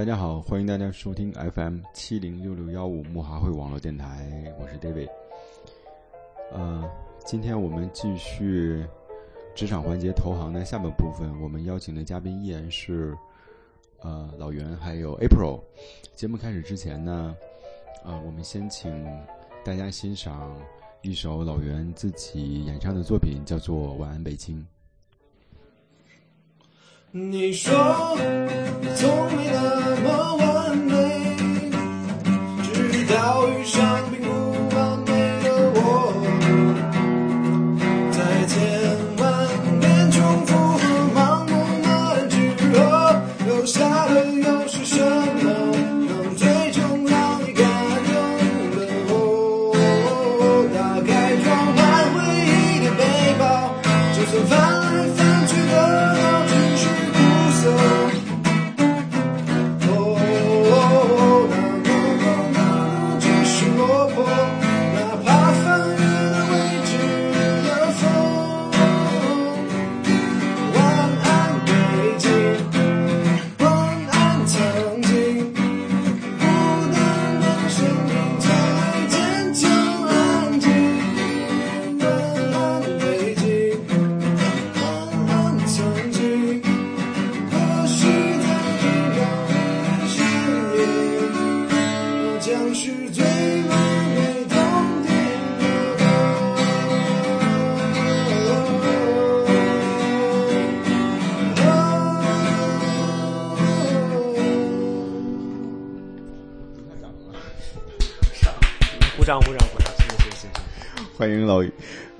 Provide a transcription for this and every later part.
大家好，欢迎大家收听 FM 七零六六幺五木华会网络电台，我是 David。呃，今天我们继续职场环节投行的下半部分，我们邀请的嘉宾依然是呃老袁还有 April。节目开始之前呢，呃，我们先请大家欣赏一首老袁自己演唱的作品，叫做《晚安北京》。你说从没那么完美，直到遇上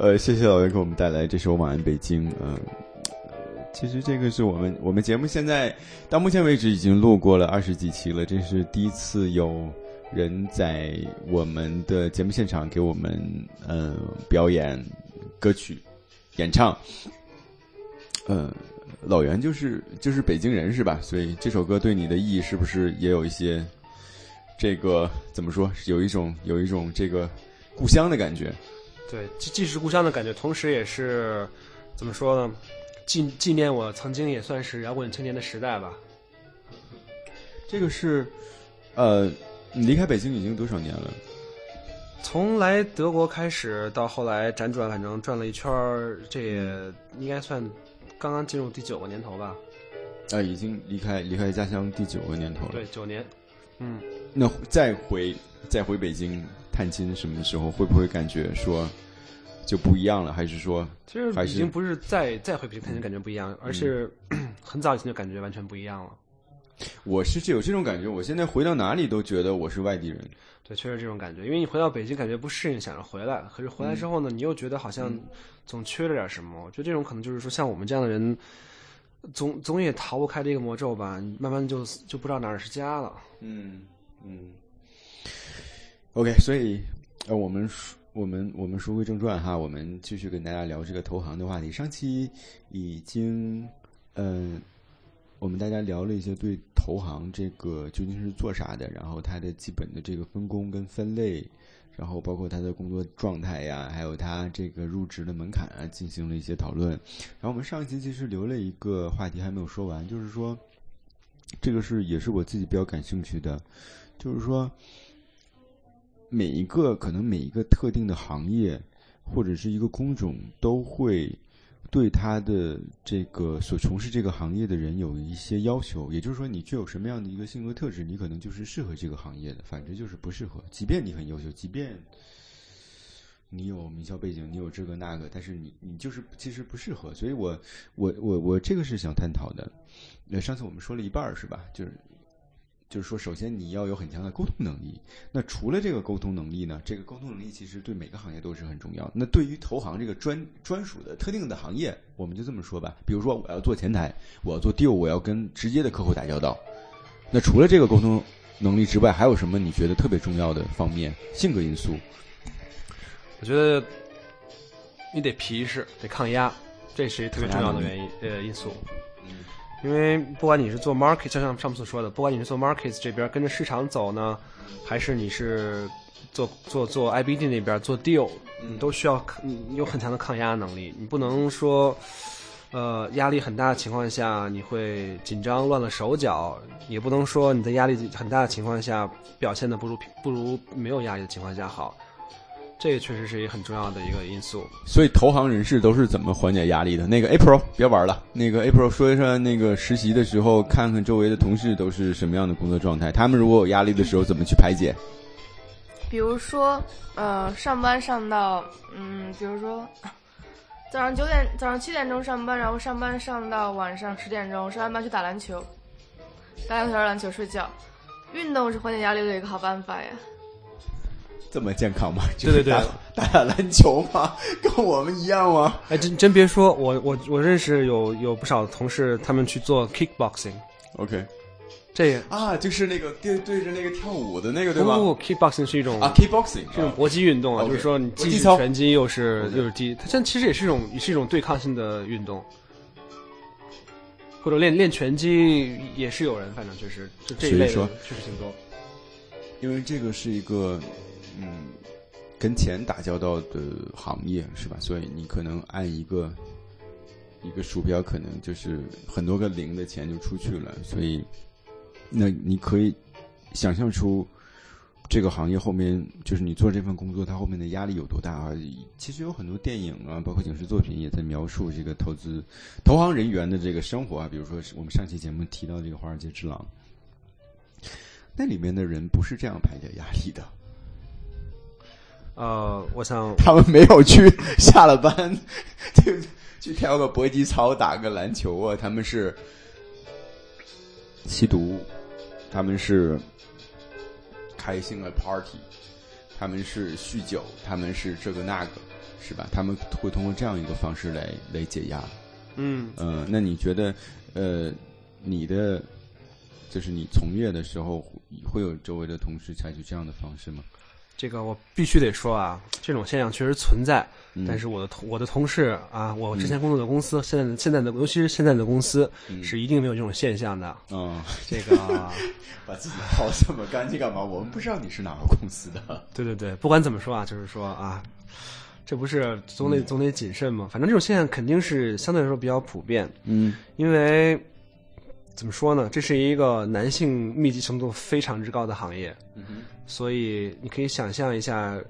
呃，谢谢老袁给我们带来这首《晚安北京》。嗯、呃，其实这个是我们我们节目现在到目前为止已经录过了二十几期了，这是第一次有人在我们的节目现场给我们呃表演歌曲演唱。呃，老袁就是就是北京人是吧？所以这首歌对你的意义是不是也有一些这个怎么说？有一种有一种这个故乡的感觉。对，既既是故乡的感觉，同时也是怎么说呢？纪纪念我曾经也算是摇滚青年的时代吧。这个是，呃，你离开北京已经多少年了？从来德国开始到后来辗转，反正转了一圈儿，这也应该算刚刚进入第九个年头吧。啊、已经离开离开家乡第九个年头了。对，九年。嗯，那再回再回北京探亲，什么的时候会不会感觉说就不一样了？还是说其实已经不是再再回北京看见感觉不一样，而是 很早以前就感觉完全不一样了。我是有这种感觉？我现在回到哪里都觉得我是外地人。对，确实这种感觉，因为你回到北京感觉不适应，想着回来，可是回来之后呢，你又觉得好像总缺了点什么。我觉得这种可能就是说，像我们这样的人，总总也逃不开这个魔咒吧，慢慢就就不知道哪儿是家了。嗯嗯。OK，所以呃，我们说我们我们书归正传哈，我们继续跟大家聊这个投行的话题。上期已经嗯、我们大家聊了一些对投行这个究竟是做啥的，然后它的基本的这个分工跟分类，然后包括它的工作状态呀，还有它这个入职的门槛啊，进行了一些讨论。然后我们上一期其实留了一个话题还没有说完，就是说这个是也是我自己比较感兴趣的，就是说每一个可能每一个特定的行业或者是一个工种都会。对他的这个所从事这个行业的人有一些要求，也就是说，你具有什么样的一个性格特质，你可能就是适合这个行业的，反正就是不适合。即便你很优秀，即便你有名校背景，你有这个那个，但是你你就是其实不适合。所以我我我我这个是想探讨的。那上次我们说了一半儿是吧？就是就是说，首先你要有很强的沟通能力。那除了这个沟通能力呢，这个沟通能力其实对每个行业都是很重要的。那对于投行这个专专属的特定的行业，我们就这么说吧。比如说，我要做前台，我要做 deal，我要跟直接的客户打交道。那除了这个沟通能力之外，还有什么你觉得特别重要的方面？性格因素？我觉得你得皮实，得抗压，这是一特别重要的原因呃因素。因为不管你是做 market，就像上次说的，不管你是做 markets 这边跟着市场走呢，还是你是做做做 IBD 那边做 deal，你都需要你有很强的抗压能力。你不能说呃压力很大的情况下，你会紧张乱了手脚，也不能说你在压力很大的情况下表现的不如不如没有压力的情况下好。这个确实是一个很重要的一个因素。所以投行人士都是怎么缓解压力的？那个 April 别玩了，那个 April 说一说那个实习的时候，看看周围的同事都是什么样的工作状态，他们如果有压力的时候怎么去排解？比如说，呃，上班上到，嗯，比如说早上九点、早上七点钟上班，然后上班上到晚上十点钟，上完班去打篮球，打两个小时篮球睡觉。运动是缓解压力的一个好办法呀。这么健康吗？对对对打打打篮球吗？跟我们一样吗哎，真真别说，我我我认识有有不少同事，他们去做 kickboxing，？OK 这也啊，就是那个对对着那个跳舞的那个对吧？不不 kickboxing 是一种啊，kickboxing 是一种搏击运动啊就是说你既是拳击又是又是踢，它这其实也是一种也是一种对抗性的运动，或者练练拳击也是有人，反正就是就这一类确实挺多。因为这个是一个嗯跟钱打交道的行业是吧？所以你可能按一个一个鼠标，可能就是很多个零的钱就出去了。所以那你可以想象出这个行业后面就是你做这份工作，它后面的压力有多大啊？其实有很多电影啊，包括影视作品也在描述这个投资投行人员的这个生活啊。比如说我们上期节目提到这个《华尔街之狼》。那里面的人不是这样排解压力的，呃，我想他们没有去下了班 就去跳个搏击操、打个篮球啊，他们是吸毒，他们是开心了 party，他们是酗酒，他们是这个那个，是吧？他们会通过这样一个方式来来解压。嗯嗯、那你觉得，呃，你的就是你从业的时候，会有周围的同事采取这样的方式吗？这个我必须得说啊，这种现象确实存在，嗯但是我的同我的同事啊，我之前工作的公司，现在的现在的尤其是现在的公司，嗯是一定没有这种现象的。嗯。这个，把自己泡这么干净干嘛？我们不知道你是哪个公司的。对对对，不管怎么说啊，就是说啊，这不是总得总得谨慎嘛。反正这种现象肯定是相对来说比较普遍，嗯因为怎么说呢，这是一个男性密集程度非常之高的行业，嗯所以你可以想象一下，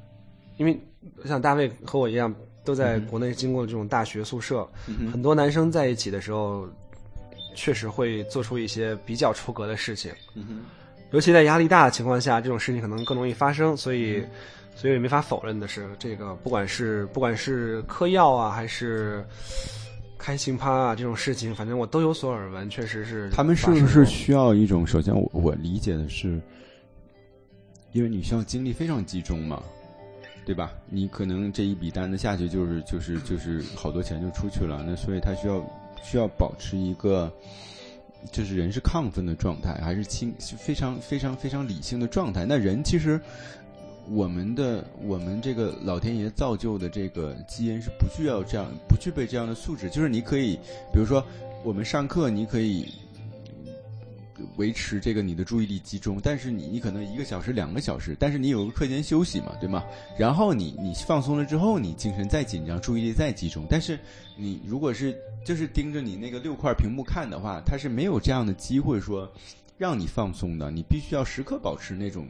因为像大卫和我一样，都在国内经过这种大学宿舍，嗯很多男生在一起的时候，确实会做出一些比较出格的事情。嗯尤其在压力大的情况下，这种事情可能更容易发生，所以，所以没法否认的是，这个不管是不管是嗑药啊，还是开心趴啊这种事情，反正我都有所耳闻，确实是他们是不是需要一种？首先我，我理解的是，因为你需要精力非常集中嘛，对吧？你可能这一笔单子下去，就是就是就是好多钱就出去了，那所以他需要需要保持一个。就是人是亢奋的状态，还是清非常非常非常理性的状态？那人其实我们的我们这个老天爷造就的这个基因是不需要这样不具备这样的素质。就是你可以，比如说我们上课，你可以维持这个你的注意力集中，但是你你可能一个小时两个小时，但是你有个课间休息嘛，对吗？然后你你放松了之后，你精神再紧张，注意力再集中。但是你如果是就是盯着你那个六块屏幕看的话，它是没有这样的机会说让你放松的，你必须要时刻保持那种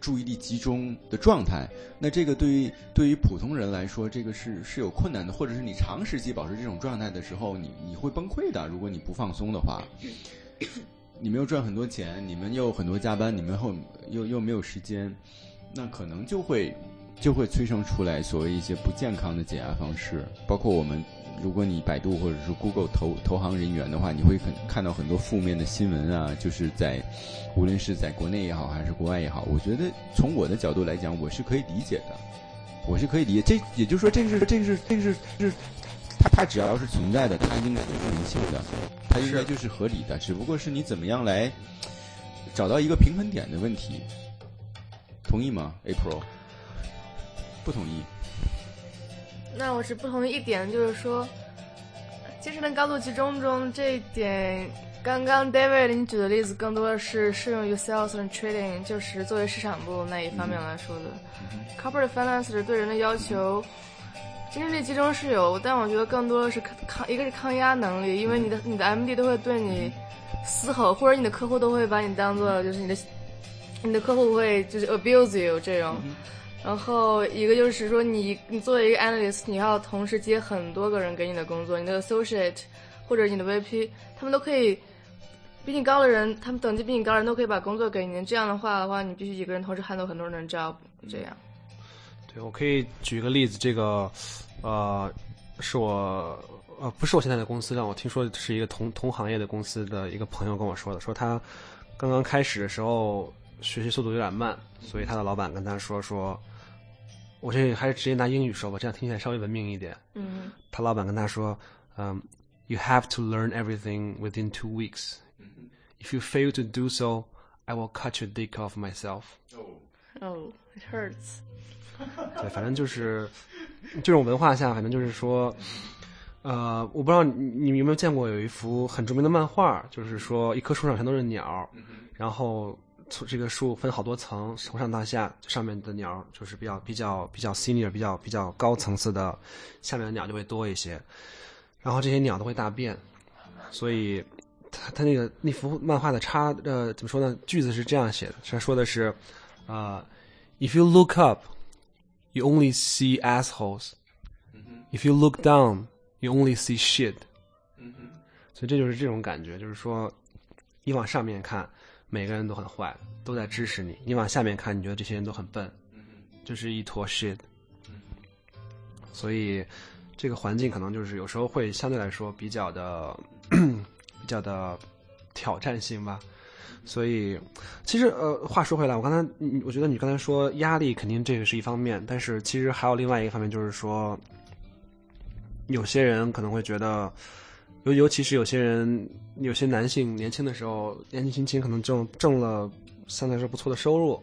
注意力集中的状态。那这个对于对于普通人来说，这个是是有困难的，或者是你长时期保持这种状态的时候，你你会崩溃的。如果你不放松的话，你没有赚很多钱，你们又很多加班，你们后又又没有时间，那可能就会就会催生出来所谓一些不健康的解压方式，包括我们。如果你百度或者是 Google 投投行人员的话，你会很看到很多负面的新闻啊，就是在无论是在国内也好，还是国外也好，我觉得从我的角度来讲，我是可以理解的，我是可以理解。这也就是说，这个是这是这是是它它只要是存在的，它应该就是人性的，它应该就是合理的，只不过是你怎么样来找到一个平衡点的问题。同意吗，April？不同意。那我是不同意一点，就是说，精神的高度集中中这一点，刚刚 David 你举的例子更多的是适用于 sales and trading，就是作为市场部那一方面来说的。Corporate finance 对人的要求精神力集中是有，但我觉得更多的是抗抗，一个是抗压能力，因为你的你的 MD 都会对你嘶吼，或者你的客户都会把你当做就是你的你的客户会就是 abuse you 这种。然后一个就是说你你作为一个 analyst，你要同时接很多个人给你的工作，你的 associate 或者你的 VP，他们都可以比你高的人，他们等级比你高的人都可以把工作给您。这样的话的话，你必须一个人同时 handle 很多人的 job，这样。对，我可以举个例子，这个，呃，是我，呃，不是我现在的公司，但我听说是一个同同行业的公司的一个朋友跟我说的，说他刚刚开始的时候学习速度有点慢，所以他的老板跟他说说，我这还是直接拿英语说吧，这样听起来稍微文明一点。嗯他老板跟他说，嗯、y o u have to learn everything within two weeks. If you fail to do so, I will cut your dick off myself.，Oh, it hurts。对，反正就是这种文化下，反正就是说，呃，我不知道你你们有没有见过有一幅很著名的漫画，就是说一棵树上全都是鸟，然后从这个树分好多层，从上到下，上面的鸟就是比较比较比较 senior 比较比较高层次的，下面的鸟就会多一些，然后这些鸟都会大便，所以他他那个那幅漫画的插呃怎么说呢？句子是这样写的，他说的是，呃，If you look up。you only see assholes. If you look down, you only see shit. 所以这就是这种感觉，就是说，你往上面看，每个人都很坏，都在支持你；你往下面看，你觉得这些人都很笨，就是一坨 shit。所以，这个环境可能就是有时候会相对来说比较的、比较的挑战性吧。所以，其实呃，话说回来，我刚才，嗯我觉得你刚才说压力肯定这个是一方面，但是其实还有另外一个方面，就是说，有些人可能会觉得，尤尤其是有些人，有些男性年轻的时候，年纪轻轻可能挣挣了相对来说不错的收入，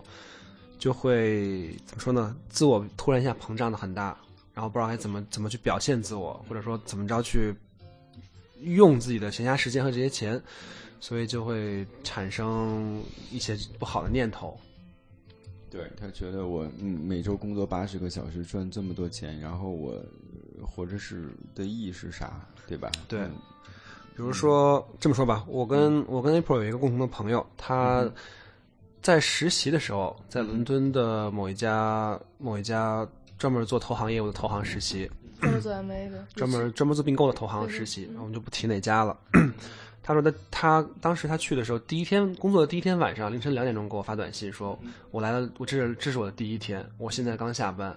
就会怎么说呢？自我突然一下膨胀的很大，然后不知道该怎么怎么去表现自我，或者说怎么着去用自己的闲暇时间和这些钱。所以就会产生一些不好的念头。对他觉得我嗯每周工作八十个小时赚这么多钱，然后我呃活着是的意义是啥，对吧？对嗯比如说这么说吧，我跟我跟 April 有一个共同的朋友，他在实习的时候，在伦敦的某一家某一家专门做投行业务的投行实习，专门做 MA 的，专门专门做并购的投行实习，我们就不提哪家了。他说他他当时他去的时候，第一天工作的第一天晚上凌晨两点钟给我发短信说，我来了，我这是这是我的第一天，我现在刚下班，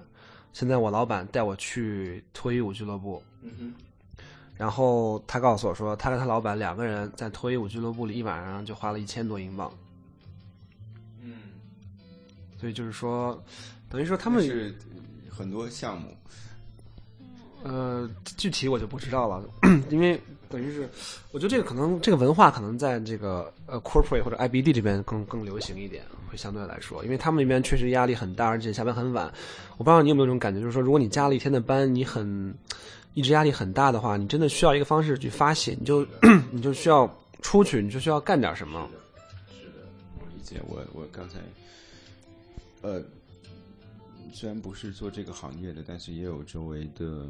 现在我老板带我去脱衣舞俱乐部，然后他告诉我说，他跟他老板两个人在脱衣舞俱乐部里一晚上就花了一千多英镑，嗯，所以就是说，等于说他们是很多项目，呃，具体我就不知道了，因为等于是，我觉得这个可能这个文化可能在这个呃 corporate 或者 IBD 这边更更流行一点，会相对来说，因为他们那边确实压力很大，而且下班很晚。我不知道你有没有这种感觉，就是说，如果你加了一天的班，你很一直压力很大的话，你真的需要一个方式去发泄，你就 你就需要出去，你就需要干点什么。是的我理解。我我刚才，呃，虽然不是做这个行业的，但是也有周围的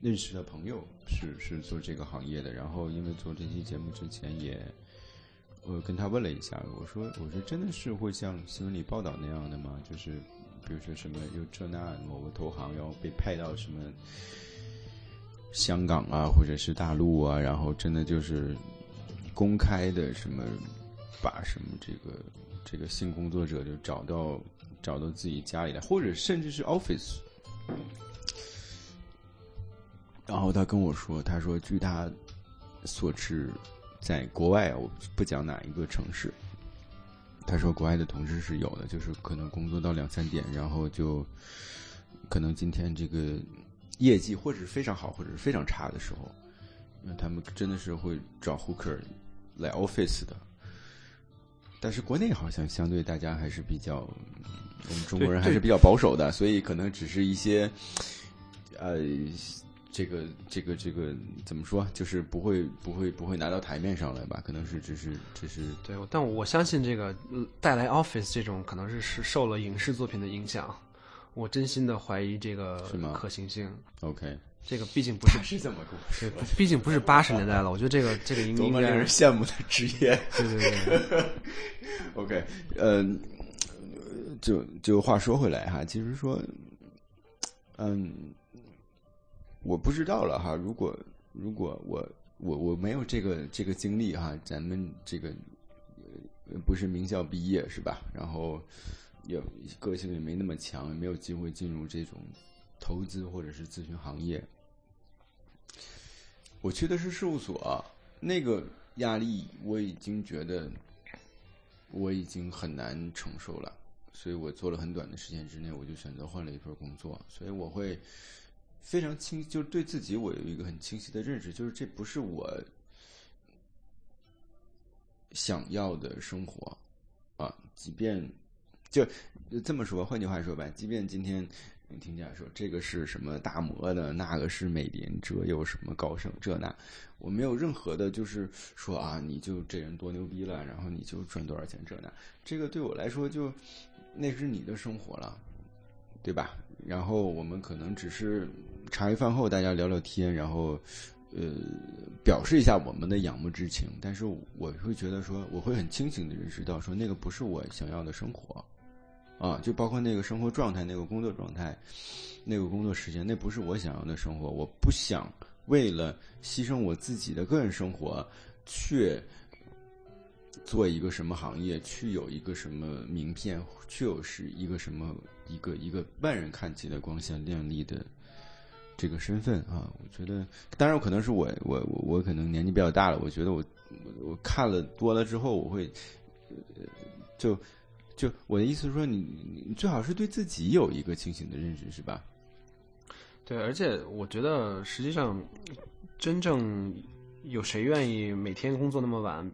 认识的朋友是是做这个行业的。然后因为做这期节目之前也，我跟他问了一下，我说我说真的是会像新闻里报道那样的吗？就是比如说什么有这那某个投行要被派到什么香港啊，或者是大陆啊，然后真的就是公开的什么把什么这个这个性工作者就找到找到自己家里来，或者甚至是 office。然后他跟我说，他说据他所知，在国外，我不讲哪一个城市，他说国外的同事是有的，就是可能工作到两三点，然后就可能今天这个业绩或者是非常好，或者是非常差的时候，那他们真的是会找 hooker 来 office 的。但是国内好像相对大家还是比较，我们中国人还是比较保守的，所以可能只是一些，呃，这个这个这个怎么说，就是不会不会不会拿到台面上来吧？可能是只是只是对，但我相信这个呃带来 Office 这种可能是是受了影视作品的影响。我真心的怀疑这个可行性。OK，这个毕竟不是，是这么跟我对，毕竟不是八十年代了。我觉得这个这个应应该多么令人，羡慕的职业。对对对，OK，呃，就就话说回来哈，其实说，嗯，我不知道了哈。如果如果我我我没有这个这个经历哈，咱们这个不是名校毕业是吧？然后也个性也没那么强，也没有机会进入这种投资或者是咨询行业。我去的是事务所，那个压力我已经觉得我已经很难承受了，所以我做了很短的时间之内，我就选择换了一份工作。所以我会非常清，就是对自己我有一个很清晰的认识，就是这不是我想要的生活啊。即便就这么说，换句话说吧，即便今天你听见说这个是什么大摩的，那个是美林，这又什么高盛，这那，我没有任何的，就是说啊，你就这人多牛逼了，然后你就赚多少钱，这那，这个对我来说就那是你的生活了，对吧？然后我们可能只是茶余饭后大家聊聊天，然后呃表示一下我们的仰慕之情，但是我会觉得说，我会很清醒的认识到说，那个不是我想要的生活。啊，就包括那个生活状态、那个工作状态、那个工作时间，那不是我想要的生活。我不想为了牺牲我自己的个人生活，去做一个什么行业，去有一个什么名片，去有是一个什么一个一个万人看齐的光鲜亮丽的这个身份啊。我觉得，当然可能是我我我我可能年纪比较大了，我觉得我我我看了多了之后，我会呃就。就我的意思是说你，你最好是对自己有一个清醒的认识，是吧？对，而且我觉得实际上，真正有谁愿意每天工作那么晚，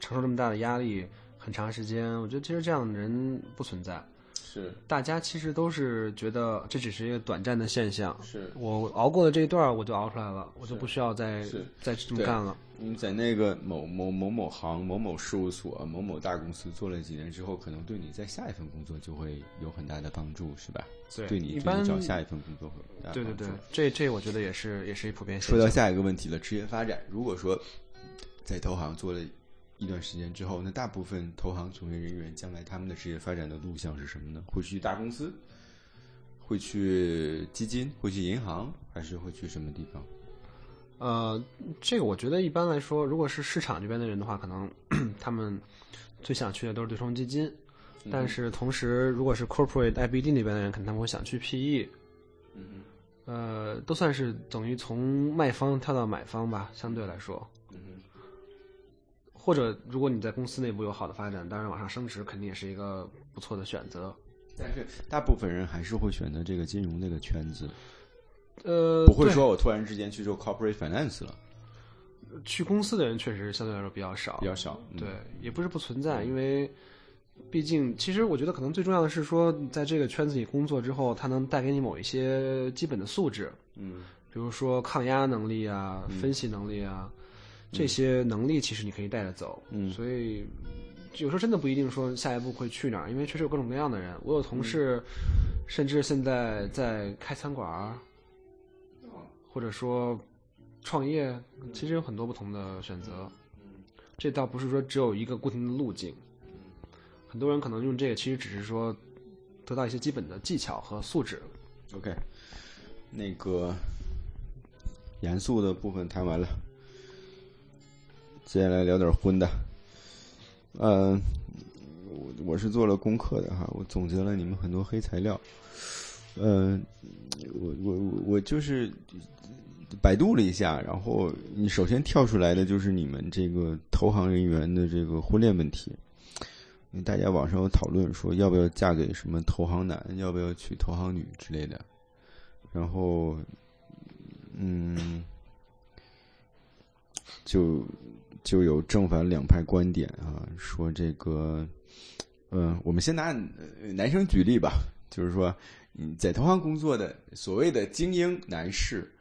承受这么大的压力很长时间？我觉得其实这样的人不存在。是大家其实都是觉得这只是一个短暂的现象。是，我熬过了这一段儿，我就熬出来了，我就不需要再是再这么干了。你在那个某某某某行、某某事务所、某某大公司做了几年之后，可能对你在下一份工作就会有很大的帮助，是吧？对对你你找下一份工作会有很大的对对对，这这我觉得也是也是一普遍现象。说到下一个问题了，职业发展。如果说在投行做了一段时间之后，那大部分投行从业人员将来他们的职业发展的路向是什么呢？会去大公司，会去基金，会去银行，还是会去什么地方？呃，这个我觉得一般来说，如果是市场这边的人的话，可能 他们最想去的都是对冲基金。但是同时，如果是 corporate IBD 那边的人，可能他们会想去 PE。嗯呃，都算是等于从卖方跳到买方吧，相对来说。嗯或者，如果你在公司内部有好的发展，当然往上升职肯定也是一个不错的选择。但是大部分人还是会选择这个金融这个圈子，呃，不会说我突然之间去做 corporate finance 了，去公司的人确实相对来说比较少，比较少。嗯。对，也不是不存在，因为毕竟，其实我觉得可能最重要的是说，在这个圈子里工作之后，它能带给你某一些基本的素质，嗯。比如说抗压能力啊、分析能力啊，这些能力其实你可以带着走。嗯所以有时候真的不一定说下一步会去哪儿，因为确实有各种各样的人。我有同事，甚至现在在开餐馆儿，或者说创业，其实有很多不同的选择。这倒不是说只有一个固定的路径，很多人可能用这个其实只是说得到一些基本的技巧和素质。OK，那个严肃的部分谈完了，接下来聊点荤的。嗯、我我是做了功课的哈，我总结了你们很多黑材料。嗯、我我我我就是百度了一下，然后你首先跳出来的就是你们这个投行人员的这个婚恋问题。大家网上有讨论说，要不要嫁给什么投行男，要不要娶投行女之类的。然后，嗯，就就有正反两派观点啊，说这个，嗯、我们先拿男生举例吧，就是说，嗯，在投行工作的所谓的精英男士，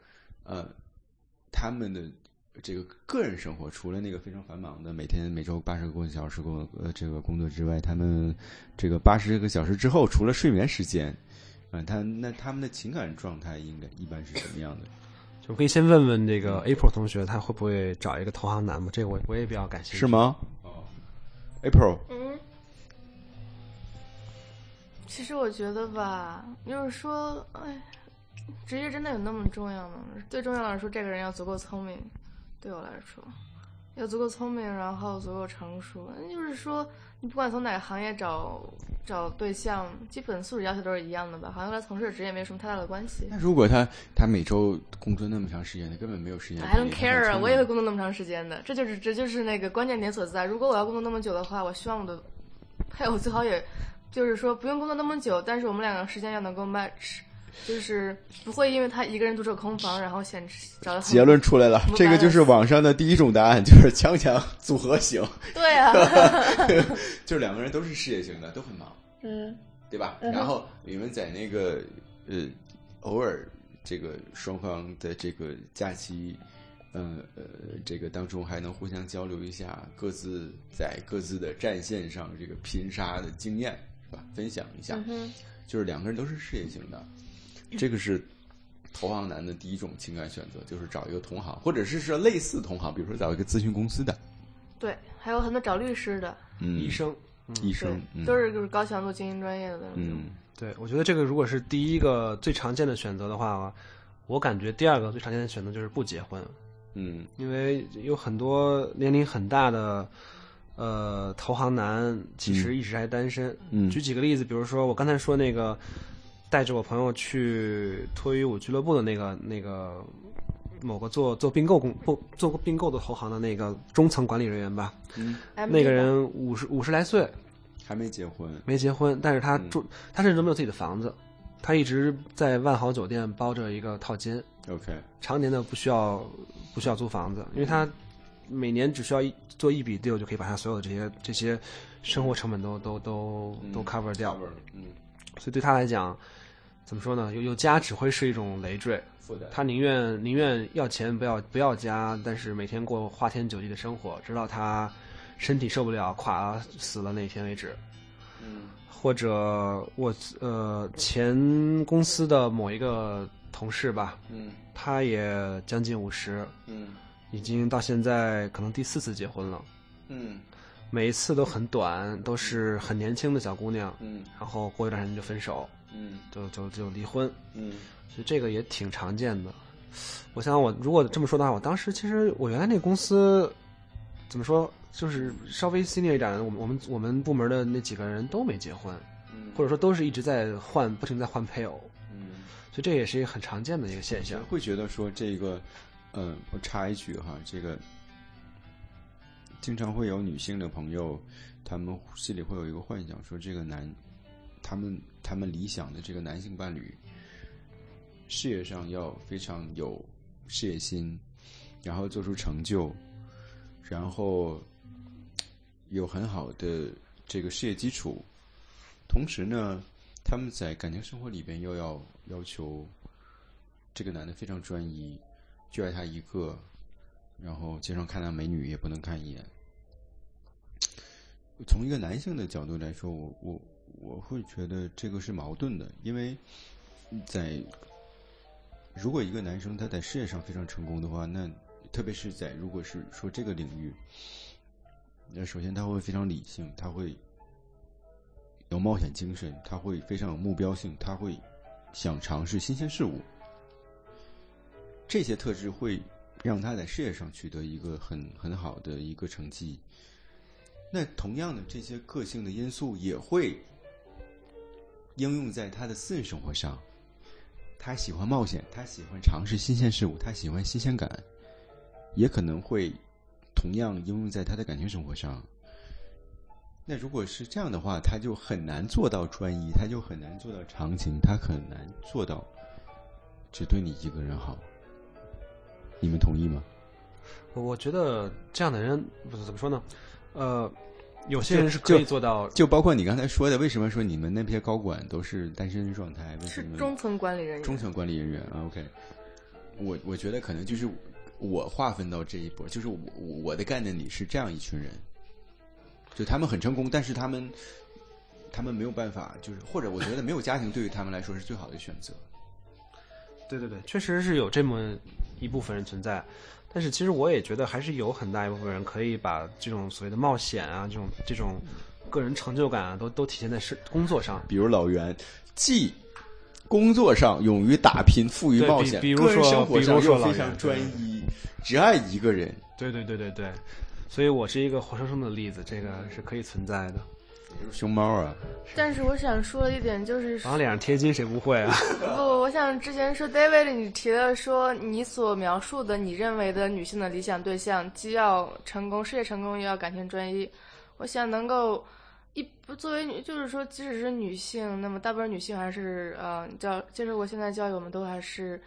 呃，他们的这个个人生活，除了那个非常繁忙的每天每周八十个小时工呃这个工作之外，他们这个八十个小时之后，除了睡眠时间，嗯，他那他们的情感状态应该一般是什么样的？就可以先问问这个 April 同学，他会不会找一个投行男吗？这个我我也比较感兴趣。是？吗？哦，April，嗯，其实我觉得吧，就是说，哎，职业真的有那么重要吗？最重要的是说，这个人要足够聪明，对我来说，要足够聪明，然后足够成熟。就是说，你不管从哪个行业找找对象，基本素质要求都是一样的吧？好像和他从事的职业没有什么太大的关系。那如果他他每周工作那么长时间，他根本没有时间 I。don't care 啊，我也会工作那么长时间的，这就是这就是那个关键点所在。如果我要工作那么久的话，我希望我的 配偶最好也，就是说不用工作那么久，但是我们两个时间要能够 match，就是不会因为他一个人独守空房，然后显找结论出来了，这个就是网上的第一种答案，就是强强组合型，对啊，就是两个人都是事业型的，都很忙，嗯。对吧？嗯然后你们在那个呃偶尔这个双方的这个假期，呃呃这个当中还能互相交流一下各自在各自的战线上这个拼杀的经验，是吧？分享一下，嗯，就是两个人都是事业型的，这个是投行男的第一种情感选择，就是找一个同行，或者是说类似同行，比如说找一个咨询公司的，对，还有很多找律师的，嗯，医生。对医生，，嗯。都是就是高强度精英专业的那种。嗯。对，我觉得这个如果是第一个最常见的选择的话，我感觉第二个最常见的选择就是不结婚，嗯。因为有很多年龄很大的呃投行男其实一直还单身。嗯。举几个例子，比如说我刚才说那个带着我朋友去脱衣舞俱乐部的那个那个某个做做并购公不做过并购的投行的那个中层管理人员吧，嗯，那个人五十五十来岁，还没结婚，没结婚，但是他嗯住，他甚至都没有自己的房子，他一直在万豪酒店包着一个套间，OK，常年的不需要不需要租房子，因为他每年只需要一做一笔 deal 就可以把他所有的这些这些生活成本都都都都 cover 掉，嗯，所以对他来讲，怎么说呢？有有家只会是一种累赘，他宁愿宁愿要钱不要不要家，但是每天过花天酒地的生活，直到他身体受不了垮了死了那天为止。嗯或者我呃前公司的某一个同事吧，嗯他也将近五十，嗯已经到现在可能第四次结婚了，嗯每一次都很短，都是很年轻的小姑娘，嗯然后过一段时间就分手，嗯就就就离婚，嗯所以这个也挺常见的。我想我如果这么说的话，我当时其实我原来那个公司怎么说，就是稍微 senior 一点的，我们我们我们部门的那几个人都没结婚，嗯，或者说都是一直在换，不停在换配偶。嗯，所以这也是一个很常见的一个现象。会觉得说这个，嗯，我插一句哈，这个经常会有女性的朋友，她们心里会有一个幻想，说这个男，他们他们理想的这个男性伴侣，事业上要非常有事业心，然后做出成就，然后有很好的这个事业基础，同时呢，他们在感情生活里边又要要求这个男的非常专一，就爱他一个，然后街上看到美女也不能看一眼。从一个男性的角度来说，我我我会觉得这个是矛盾的，因为在如果一个男生他在事业上非常成功的话，那特别是在如果是说这个领域，那首先他会非常理性，他会有冒险精神，他会非常有目标性，他会想尝试新鲜事物。这些特质会让他在事业上取得一个很很好的一个成绩。那同样的，这些个性的因素也会应用在他的私人生活上。他喜欢冒险，他喜欢尝试新鲜事物，他喜欢新鲜感，也可能会同样应用在他的感情生活上。那如果是这样的话，他就很难做到专一，他就很难做到长情，他很难做到只对你一个人好。你们同意吗？我觉得这样的人不是怎么说呢？呃，有些人是可以做到，就包括你刚才说的，为什么说你们那些高管都是单身状态？为什么是中层管理人员。中层管理人员啊？OK，我我觉得可能就是我划分到这一波，就是我我的概念里是这样一群人，就他们很成功，但是他们他们没有办法，就是或者我觉得没有家庭对于他们来说是最好的选择。对对对，确实是有这么一部分人存在，但是其实我也觉得还是有很大一部分人可以把这种所谓的冒险啊，这种这种个人成就感啊，都都体现在是工作上。比如老袁，既工作上勇于打拼、富于冒险，比如说生活上比如说老又非常专一，只爱一个人。对对对对对，所以我是一个活生生的例子，这个是可以存在的。熊猫啊，但是我想说的一点就是，往脸上贴金谁不会啊？不，我想之前说 David，你提的说你所描述的你认为的女性的理想对象，既要成功，事业成功，又要感情专一。我想能够一不作为女，就是说，即使是女性，那么大部分女性还是呃，教接受过现代教育，我们都还是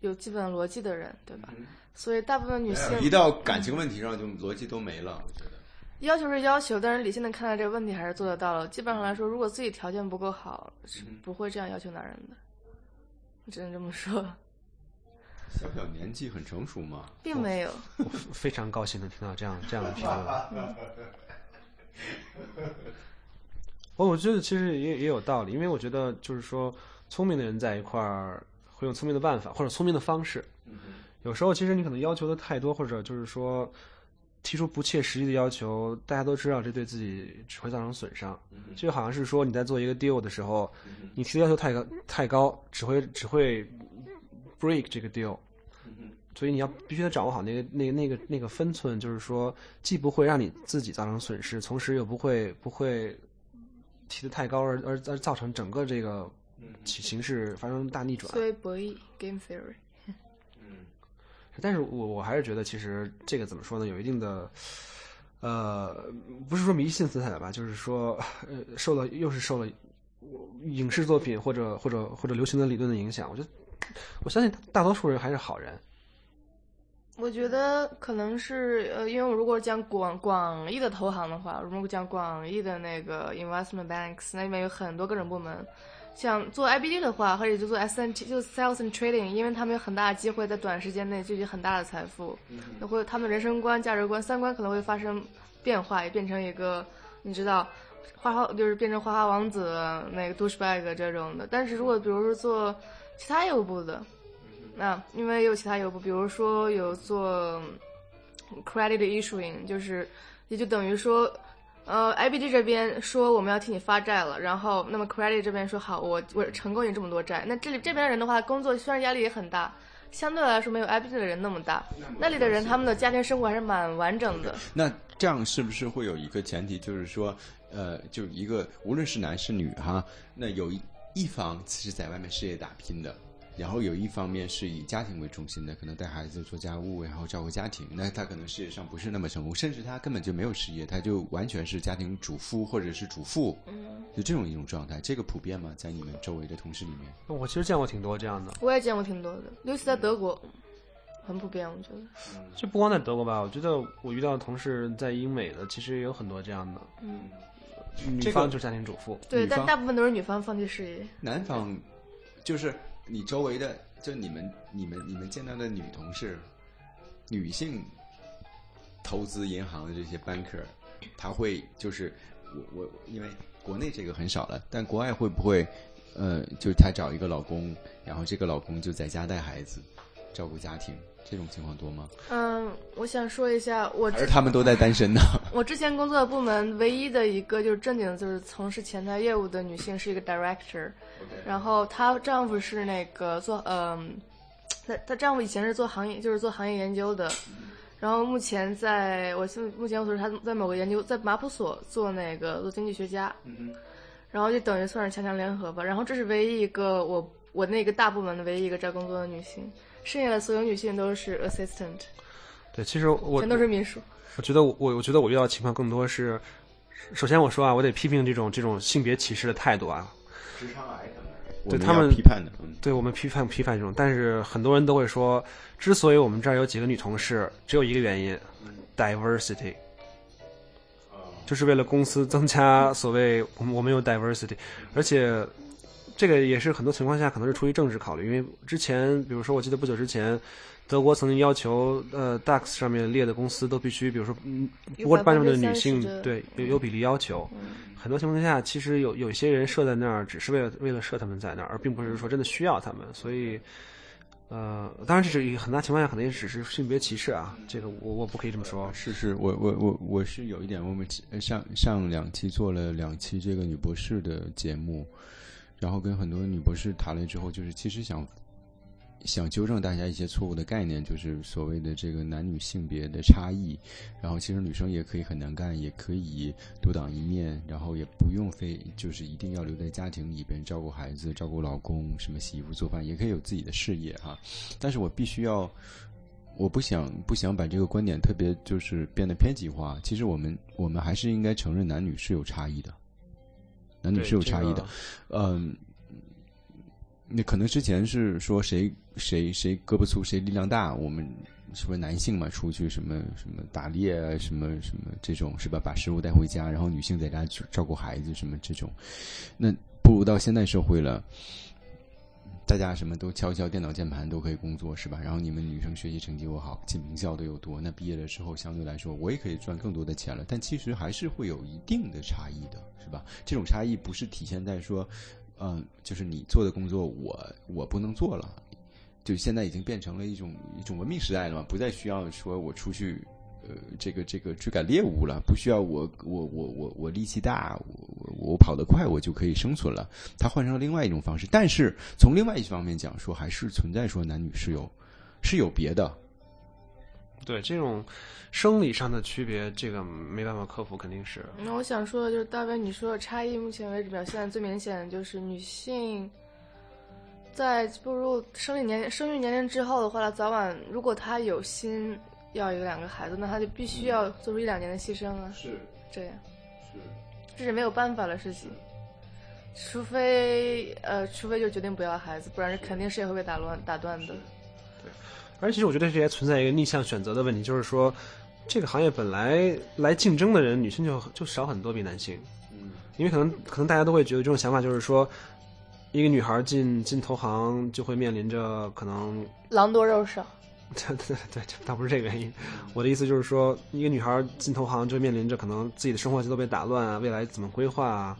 有基本逻辑的人，对吧？所以大部分女性一到感情问题上就逻辑都没了。我觉得要求是要求，但是理性的看待这个问题还是做得到了。基本上来说，如果自己条件不够好，是不会这样要求男人的。只能这么说，小小年纪很成熟嘛。并没有。非常高兴能听到这样这样的评论。我 我觉得其实也也有道理，因为我觉得就是说，聪明的人在一块儿会用聪明的办法或者聪明的方式。有时候其实你可能要求的太多，或者就是说提出不切实际的要求，大家都知道这对自己只会造成损伤。就好像是说你在做一个 deal 的时候，你提的要求太高太高，只会只会 break 这个 deal。所以你要必须得掌握好那个那个那个那个分寸，就是说，既不会让你自己造成损失，同时又不会不会提的太高而而而造成整个这个形形势发生大逆转。所以博弈 game theory，但是我我还是觉得，其实这个怎么说呢，有一定的，呃，不是说迷信色彩吧，就是说，呃，受了又是受了影视作品或者或者或者流行的理论的影响，我觉得我相信大多数人还是好人。我觉得可能是呃，因为我如果讲广广义的投行的话，如果讲广义的那个 investment banks，那里面有很多各种部门。像做 IBD 的话，或者就做 SNT，就是 sales and trading，因为他们有很大的机会在短时间内聚集很大的财富，那会他们人生观、价值观、三观可能会发生变化，也变成一个你知道花花就是变成花花王子那个 douchebag 这种的。但是如果比如说做其他业务部的，那因为也有其他业务部，比如说有做 credit issuing，就是也就等于说。呃，IBD 这边说我们要替你发债了，然后那么 Credit 这边说好，我我承购你这么多债。那这里这边的人的话，工作虽然压力也很大，相对来说没有 IBD 的人那么大。那里的人他们的家庭生活还是蛮完整的。那这样是不是会有一个前提，就是说，呃，就一个无论是男是女哈，那有一一方是在外面事业打拼的，然后有一方面是以家庭为中心的，可能带孩子、做家务，然后照顾家庭。那他可能事业上不是那么成功，甚至他根本就没有事业，他就完全是家庭主夫或者是主妇，嗯，就这种一种状态。这个普遍吗？在你们周围的同事里面？我其实见过挺多这样的，我也见过挺多的，尤其在德国，很普遍，我觉得。就不光在德国吧，我觉得我遇到的同事在英美的，其实也有很多这样的。嗯，女这方就是家庭主妇，对，但大部分都是女方放弃事业。男方，就是你周围的，就你们、你们、你们见到的女同事，女性投资银行的这些 banker，她会就是我我因为国内这个很少了，但国外会不会呃，就是她找一个老公，然后这个老公就在家带孩子，照顾家庭，这种情况多吗？嗯，我想说一下，我而他们都在单身呢？我之前工作的部门唯一的一个就是正经的就是从事前台业务的女性是一个 director，然后她丈夫是那个做嗯，她她丈夫以前是做行业就是做行业研究的，然后目前在我现目前我所知他在某个研究在马普所做那个做经济学家，然后就等于算是强强联合吧，然后这是唯一一个我我那个大部门的唯一一个在工作的女性，剩下的所有女性都是 assistant，对，其实我全都是秘书。我觉得我我觉得我遇到的情况更多是，首先我说啊，我得批评这种这种性别歧视的态度啊，职场癌对他们批判的，嗯对我们批判批判这种，但是很多人都会说，之所以我们这儿有几个女同事，只有一个原因，diversity，就是为了公司增加所谓我们我们有 diversity，而且这个也是很多情况下可能是出于政治考虑，因为之前比如说我记得不久之前德国曾经要求，呃，DAX 上面列的公司都必须，比如说，嗯，过班上的女性对有有比例要求。很多情况下，其实有有一些人设在那儿，只是为了为了设他们在那儿，而并不是说真的需要他们。所以，呃，当然这是一个很大情况下可能也只是性别歧视啊，这个我我不可以这么说。是是，我我我我是有一点，我们呃上上两期做了两期这个女博士的节目，然后跟很多女博士谈了之后，就是其实想想纠正大家一些错误的概念，就是所谓的这个男女性别的差异。然后其实女生也可以很能干，也可以独当一面，然后也不用非就是一定要留在家庭里边照顾孩子、照顾老公，什么洗衣服、做饭，也可以有自己的事业哈。但是我必须要。我不想不想把这个观点特别就是变得偏激化。其实我们我们还是应该承认男女是有差异的，男女是有差异的这。个嗯，那可能之前是说谁谁谁胳膊粗谁力量大，我们说男性嘛出去什么什么打猎啊，什么什么这种是吧？把食物带回家，然后女性在家照照顾孩子什么这种，那步入到现代社会了。大家什么都敲敲电脑键盘都可以工作是吧？然后你们女生学习成绩又好，进名校的又多，那毕业了之后相对来说我也可以赚更多的钱了。但其实还是会有一定的差异的，是吧？这种差异不是体现在说，嗯、就是你做的工作我我不能做了，就现在已经变成了一种一种文明时代了嘛，不再需要说我出去。呃，这个这个追赶猎物了，不需要我我我我我力气大，我我我跑得快，我就可以生存了。他换成了另外一种方式，但是从另外一方面讲说，还是存在说男女是有是有别的，对这种生理上的区别，这个没办法克服，肯定是。那我想说的就是，大卫你说的差异，目前为止表现得最明显的就是女性在步入生理年龄、生育年龄之后的话，她早晚如果她有心要有两个孩子，那他就必须要做出一两年的牺牲啊，是。这样。是。这是没有办法的事情。除非呃，除非就决定不要孩子，不然肯定是也会被打乱打断的。对。而其实我觉得这也存在一个逆向选择的问题，就是说，这个行业本来来竞争的人，女性就就少很多比男性，嗯。因为可能可能大家都会觉得这种想法就是说，一个女孩进进投行就会面临着可能狼多肉少，对对对，倒不是这个原因。我的意思就是说，一个女孩进投行就面临着可能自己的生活节奏被打乱啊，未来怎么规划啊，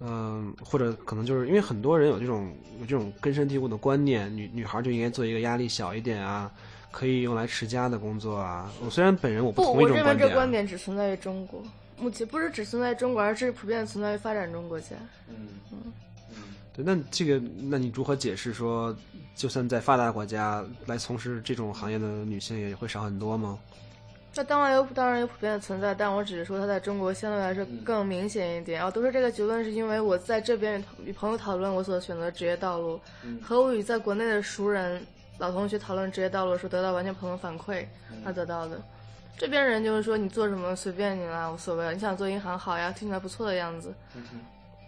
嗯、或者可能就是因为很多人有这种有这种根深蒂固的观念，女女孩就应该做一个压力小一点啊，可以用来持家的工作啊。我虽然本人我不，同意我认为这观点只存在于中国，目前不是只存在于中国，而是普遍存在于发展中国家。对，那这个那你如何解释说，就算在发达国家来从事这种行业的女性也会少很多吗？那当然有，当然有普遍的存在，但我只是说它在中国相对来说更明显一点。啊，得出这个结论是因为我在这边与朋友讨论我所选择的职业道路，和我与在国内的熟人、老同学讨论职业道路的时候得到完全不同的反馈而得到的。这边人就是说你做什么随便你啦，无所谓，你想做银行好呀，听起来不错的样子。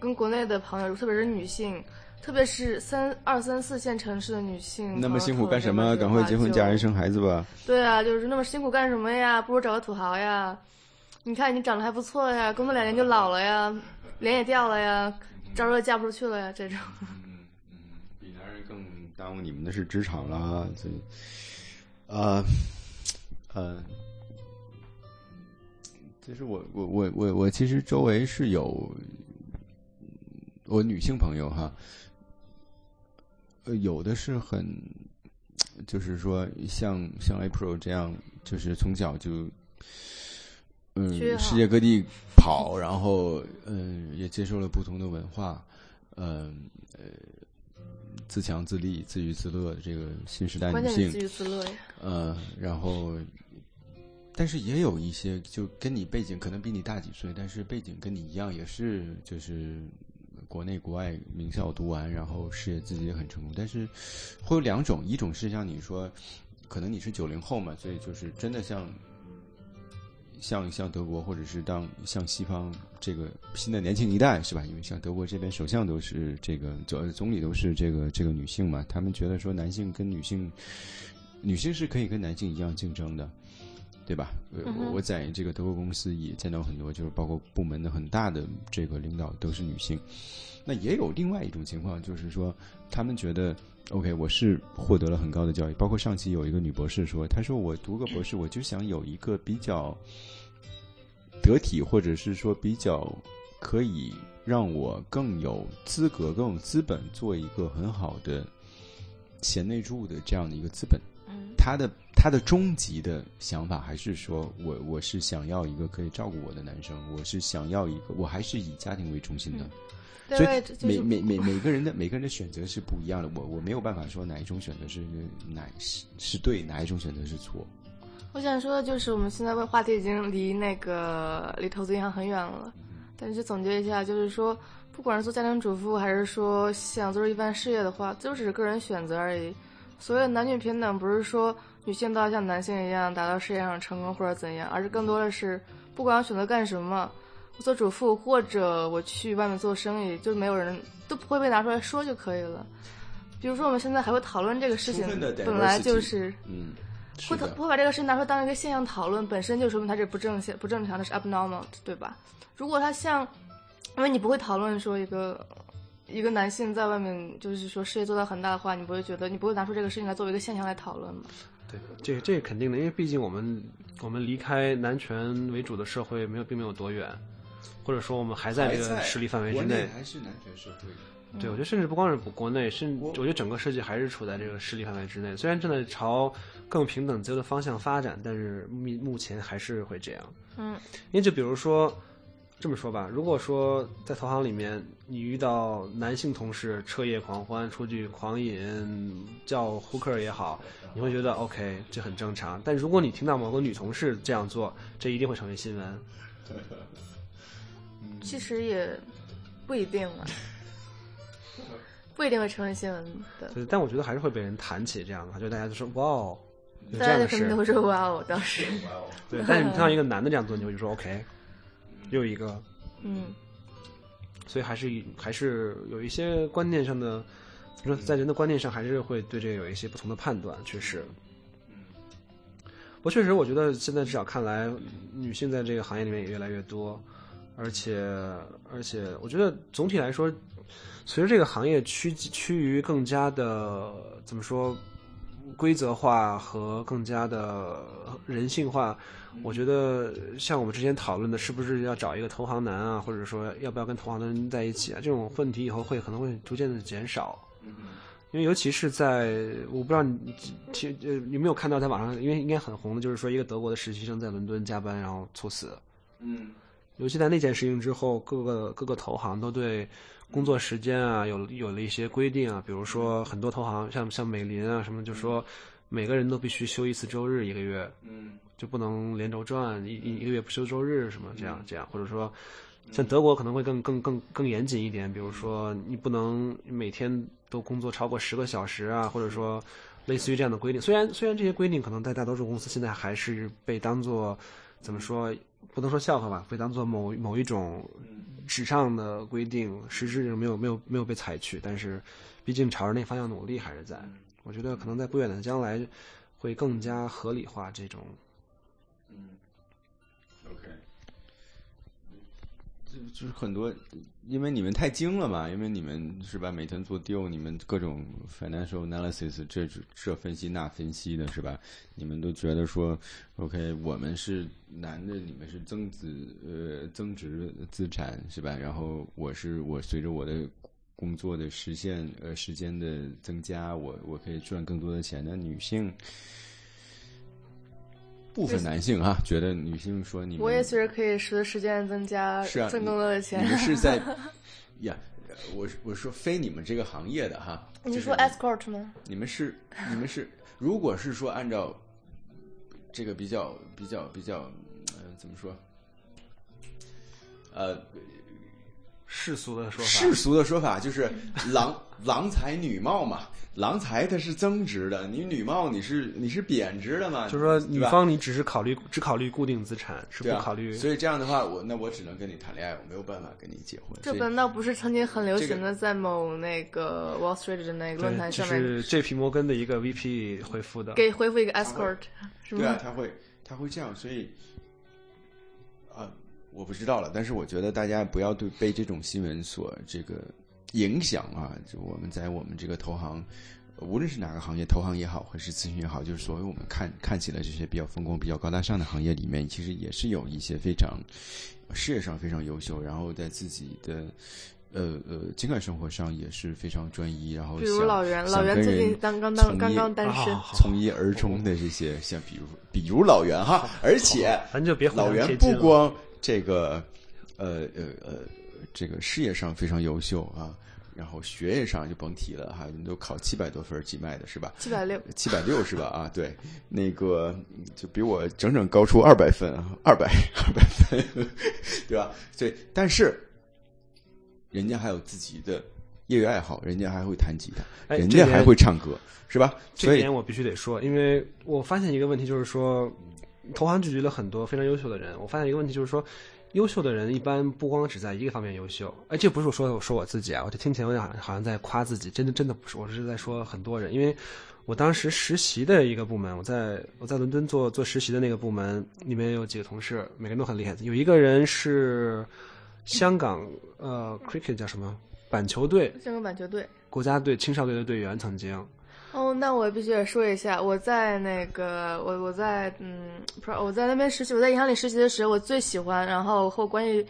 跟国内的朋友，特别是女性，特别是三二三四线城市的女性，那么辛苦干什么？赶快结婚、嫁人、生孩子吧。对啊，就是那么辛苦干什么呀？不如找个土豪呀！你看你长得还不错呀，工作两年就老了呀，脸也掉了呀，招热嫁不出去了呀，这种。比男人更耽误你们的是职场啦，这，呃，呃，其实我我我我我其实周围是有我女性朋友哈，呃，有的是很，就是说像像 April 这样，就是从小就。嗯世界各地跑，然后嗯，也接受了不同的文化，嗯呃，自强自立、自娱自乐的这个新时代女性自，娱自乐呀。呃，然后，但是也有一些就跟你背景可能比你大几岁，但是背景跟你一样，也是就是国内国外名校读完，然后事业自己也很成功。但是会有两种，一种是像你说，可能你是九零后嘛，所以就是真的像。像像德国，或者是当像西方这个新的年轻一代是吧？因为像德国这边首相都是这个总总理都是这个这个女性嘛，他们觉得说男性跟女性，女性是可以跟男性一样竞争的，对吧？我我在这个德国公司也见到很多，就是包括部门的很大的这个领导都是女性。那也有另外一种情况，就是说他们觉得，OK，我是获得了很高的教育，包括上期有一个女博士说，她说我读个博士，我就想有一个比较得体，或者是说比较可以让我更有资格、更有资本做一个很好的贤内助的这样的一个资本。嗯他的他的终极的想法还是说我我是想要一个可以照顾我的男生，我是想要一个我还是以家庭为中心的。对所以每是每每每个人的每个人的选择是不一样的，我我没有办法说哪一种选择是哪是是对，哪一种选择是错。我想说的就是，我们现在话题已经离那个离投资银行很远了。但是总结一下，就是说，不管是做家庭主妇，还是说想做一番事业的话，就只是个人选择而已。所谓的男女平等，不是说女性都要像男性一样达到事业上成功或者怎样，而是更多的是，不管我选择干什么，我做主妇或者我去外面做生意，就是没有人都不会被拿出来说就可以了。比如说，我们现在还会讨论这个事情本来就是。嗯，会不会，把这个事情拿出来当一个现象讨论，本身就说明它是不正现、不正常的，是 abnormal，对吧？如果他像，因为你不会讨论说一个一个男性在外面就是说事业做到很大的话，你不会觉得你不会拿出这个事情来作为一个现象来讨论吗？对，这这肯定的，因为毕竟我们我们离开男权为主的社会没有并没有多远，或者说我们还在这个势力范围之国内。还是男权社会。对，我觉得甚至不光是国内，甚我觉得整个世界还是处在这个势力范围之内。虽然正在朝更平等、自由的方向发展，但是目目前还是会这样。嗯，因为就比如说这么说吧，如果说在投行里面你遇到男性同事彻夜狂欢、出去狂饮、叫呼克也好，你会觉得 OK，这很正常。但如果你听到某个女同事这样做，这一定会成为新闻。其实也不一定啊，不一定会成为新闻的。对，但我觉得还是会被人谈起这样的话，就大家就说哇哦，有这大家样的事就肯定。会说哇哦，当时，对，但是你看到一个男的这样做，你会说 OK，又一个，嗯，所以还是还是有一些观念上的，怎么说，在人的观念上还是会对这个有一些不同的判断，确实。不过确实，我觉得现在至少看来，女性在这个行业里面也越来越多，而且而且，我觉得总体来说，随着这个行业趋趋于更加的怎么说，规则化和更加的人性化，我觉得像我们之前讨论的，是不是要找一个投行男啊，或者说要不要跟投行的人在一起啊，这种问题以后会可能会逐渐的减少。因为尤其是在我不知道你其呃有没有看到在网上，因为应该很红的，就是说一个德国的实习生在伦敦加班然后猝死。嗯尤其在那件事情之后，各个各个投行都对工作时间啊有有了一些规定啊，比如说很多投行像像美林啊什么，就说每个人都必须休一次周日一个月，嗯。就不能连轴转，一一一个月不休周日什么这样这样，或者说像德国可能会更更更更严谨一点，比如说你不能每天都工作超过十个小时啊，或者说类似于这样的规定。虽然虽然这些规定可能在大多数公司现在还是被当做怎么说，不能说笑话吧，被当做某某一种纸上的规定，实质上没有没有没有被采取，但是毕竟朝着那方向努力还是在。我觉得可能在不远的将来会更加合理化这种。嗯，OK，就是很多，因为你们太精了嘛，因为你们是吧，每天做 deal，你们各种 financial analysis，这这分析那分析的是吧？你们都觉得说，OK，我们是男的，你们是增值呃增值资产是吧？然后我是我随着我的工作的实现呃时间的增加，我我可以赚更多的钱。那女性。部分男性啊，觉得女性说你们我也随着可以随着时间增加，是啊，挣更多的钱你钱。们是在 呀，我我说非你们这个行业的哈，就是你说 escort 吗？你们是你们是，如果是说按照这个比较比较比较，呃，怎么说？呃，世俗的说法，世俗的说法就是郎郎 才女貌嘛，郎才它是增值的，你女貌你是你是贬值的嘛，就是说女方你只是考虑只考虑固定资产，是不考虑。所以这样的话，我那我只能跟你谈恋爱，我没有办法跟你结婚。这难道不是曾经很流行的，在某那个 Wall Street 的那个论坛上面是 JP 摩根的一个 VP 回复的。给回复一个 escort 是吗？对啊，他会他会这样，所以啊、我不知道了。但是我觉得大家不要对被这种新闻所这个影响啊。就我们在我们这个投行，无论是哪个行业，投行也好，或是咨询也好，就是所谓我们看看起来这些比较风光、比较高大上的行业里面，其实也是有一些非常事业上非常优秀，然后在自己的。呃呃，情感生活上也是非常专一，然后比如老袁，老袁最近人刚刚当刚刚单身，啊从一而终的这些，像比如比如老袁哈，而且咱就别老袁不光这个呃呃呃这个事业上非常优秀啊，然后学业上就甭提了哈，你都考七百多分几麦的是吧？七百六，七百六是吧？啊，对，那个就比我整整高出二百分啊，二百 二百分，对吧？对，但是人家还有自己的业余爱好，人家还会弹吉他，人家还会唱歌，是吧？所以这点我必须得说，因为我发现一个问题，就是说，投行聚集了很多非常优秀的人。我发现一个问题，就是说，优秀的人一般不光只在一个方面优秀。哎，这不是我说我说我自己啊，我这听起来我好像好像在夸自己，真的真的不是，我是在说很多人。因为我当时实习的一个部门，我在我在伦敦做做实习的那个部门，里面有几个同事，每个人都很厉害。有一个人是香港呃 cricket 叫什么板球队香港板球队。国家队青少队的队员，曾经。哦，那我必须得说一下，我在那个我我在嗯，不是我在那边实习，我在银行里实习的时候，我最喜欢，然后和关于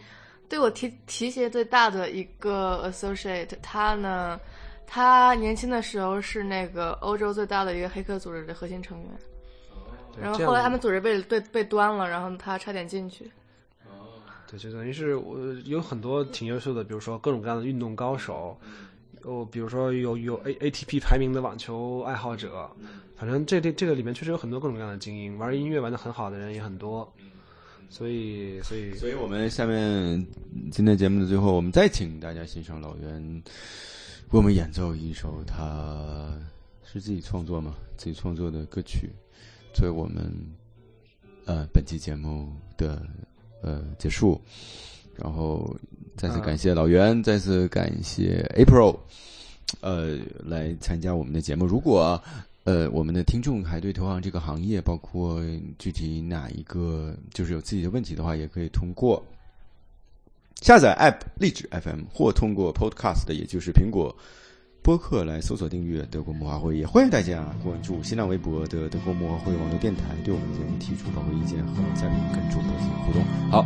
对我提提携最大的一个 associate，他呢，他年轻的时候是那个欧洲最大的一个黑客组织的核心成员，然后后来他们组织被被被端了，然后他差点进去。对，就等于是我有很多挺优秀的，比如说各种各样的运动高手，有比如说有有 A ATP 排名的网球爱好者，反正这这这个里面确实有很多各种各样的精英，玩音乐玩的很好的人也很多，所以所以所以我们下面今天节目的最后，我们再请大家欣赏老袁为我们演奏一首他是自己创作吗？自己创作的歌曲，作为我们呃本期节目的呃结束。然后再次感谢老袁，再次感谢 April，呃，来参加我们的节目。如果呃，我们的听众还对投行这个行业，包括具体哪一个就是有自己的问题的话，也可以通过下载 App 荔枝 FM 或通过 Podcast，也就是苹果播客来搜索订阅德国魔法会。也欢迎大家关注新浪微博的德国魔法会网络电台，对我们的节目提出宝贵意见和嘉宾跟主播进行互动。好。